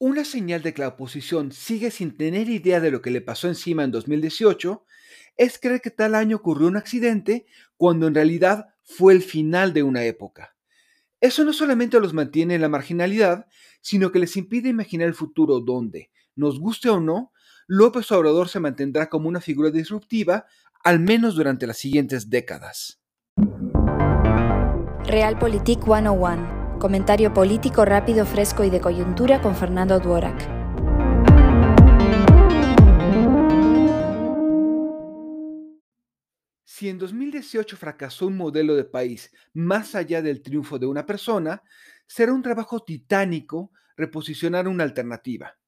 Una señal de que la oposición sigue sin tener idea de lo que le pasó encima en 2018 es creer que tal año ocurrió un accidente cuando en realidad fue el final de una época. Eso no solamente los mantiene en la marginalidad, sino que les impide imaginar el futuro donde, nos guste o no, López Obrador se mantendrá como una figura disruptiva, al menos durante las siguientes décadas. Realpolitik 101. Comentario político rápido, fresco y de coyuntura con Fernando Duorak. Si en 2018 fracasó un modelo de país más allá del triunfo de una persona, será un trabajo titánico reposicionar una alternativa.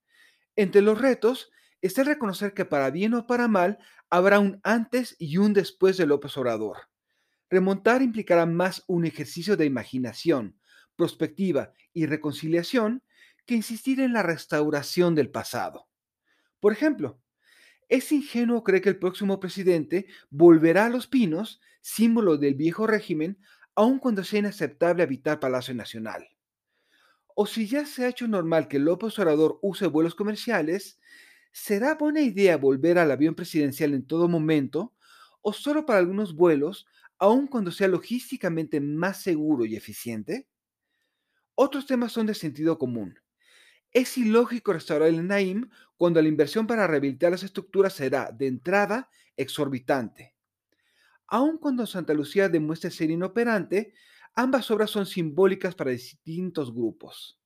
Entre los retos está reconocer que para bien o para mal habrá un antes y un después de López Obrador. Remontar implicará más un ejercicio de imaginación, prospectiva y reconciliación que insistir en la restauración del pasado. Por ejemplo, es ingenuo creer que el próximo presidente volverá a Los Pinos, símbolo del viejo régimen, aun cuando sea inaceptable habitar Palacio Nacional. O si ya se ha hecho normal que López Obrador use vuelos comerciales, ¿será buena idea volver al avión presidencial en todo momento o solo para algunos vuelos, aun cuando sea logísticamente más seguro y eficiente? Otros temas son de sentido común. Es ilógico restaurar el Naim cuando la inversión para rehabilitar las estructuras será, de entrada, exorbitante. Aun cuando Santa Lucía demuestre ser inoperante, ambas obras son simbólicas para distintos grupos.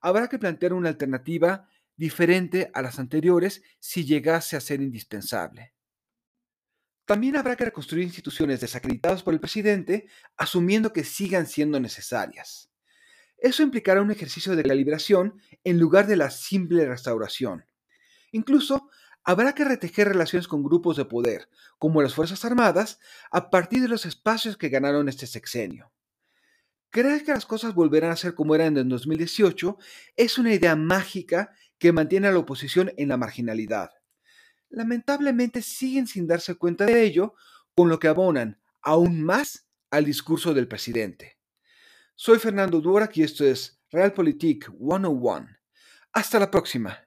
Habrá que plantear una alternativa diferente a las anteriores si llegase a ser indispensable. También habrá que reconstruir instituciones desacreditadas por el presidente, asumiendo que sigan siendo necesarias. Eso implicará un ejercicio de calibración en lugar de la simple restauración. Incluso habrá que retejer relaciones con grupos de poder, como las Fuerzas Armadas, a partir de los espacios que ganaron este sexenio. Creer que las cosas volverán a ser como eran en 2018 es una idea mágica que mantiene a la oposición en la marginalidad. Lamentablemente siguen sin darse cuenta de ello, con lo que abonan aún más al discurso del presidente. Soy Fernando Durak y esto es Realpolitik 101. Hasta la próxima.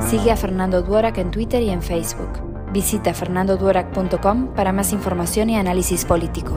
Sigue a Fernando Duorak en Twitter y en Facebook. Visita fernandoduorak.com para más información y análisis político.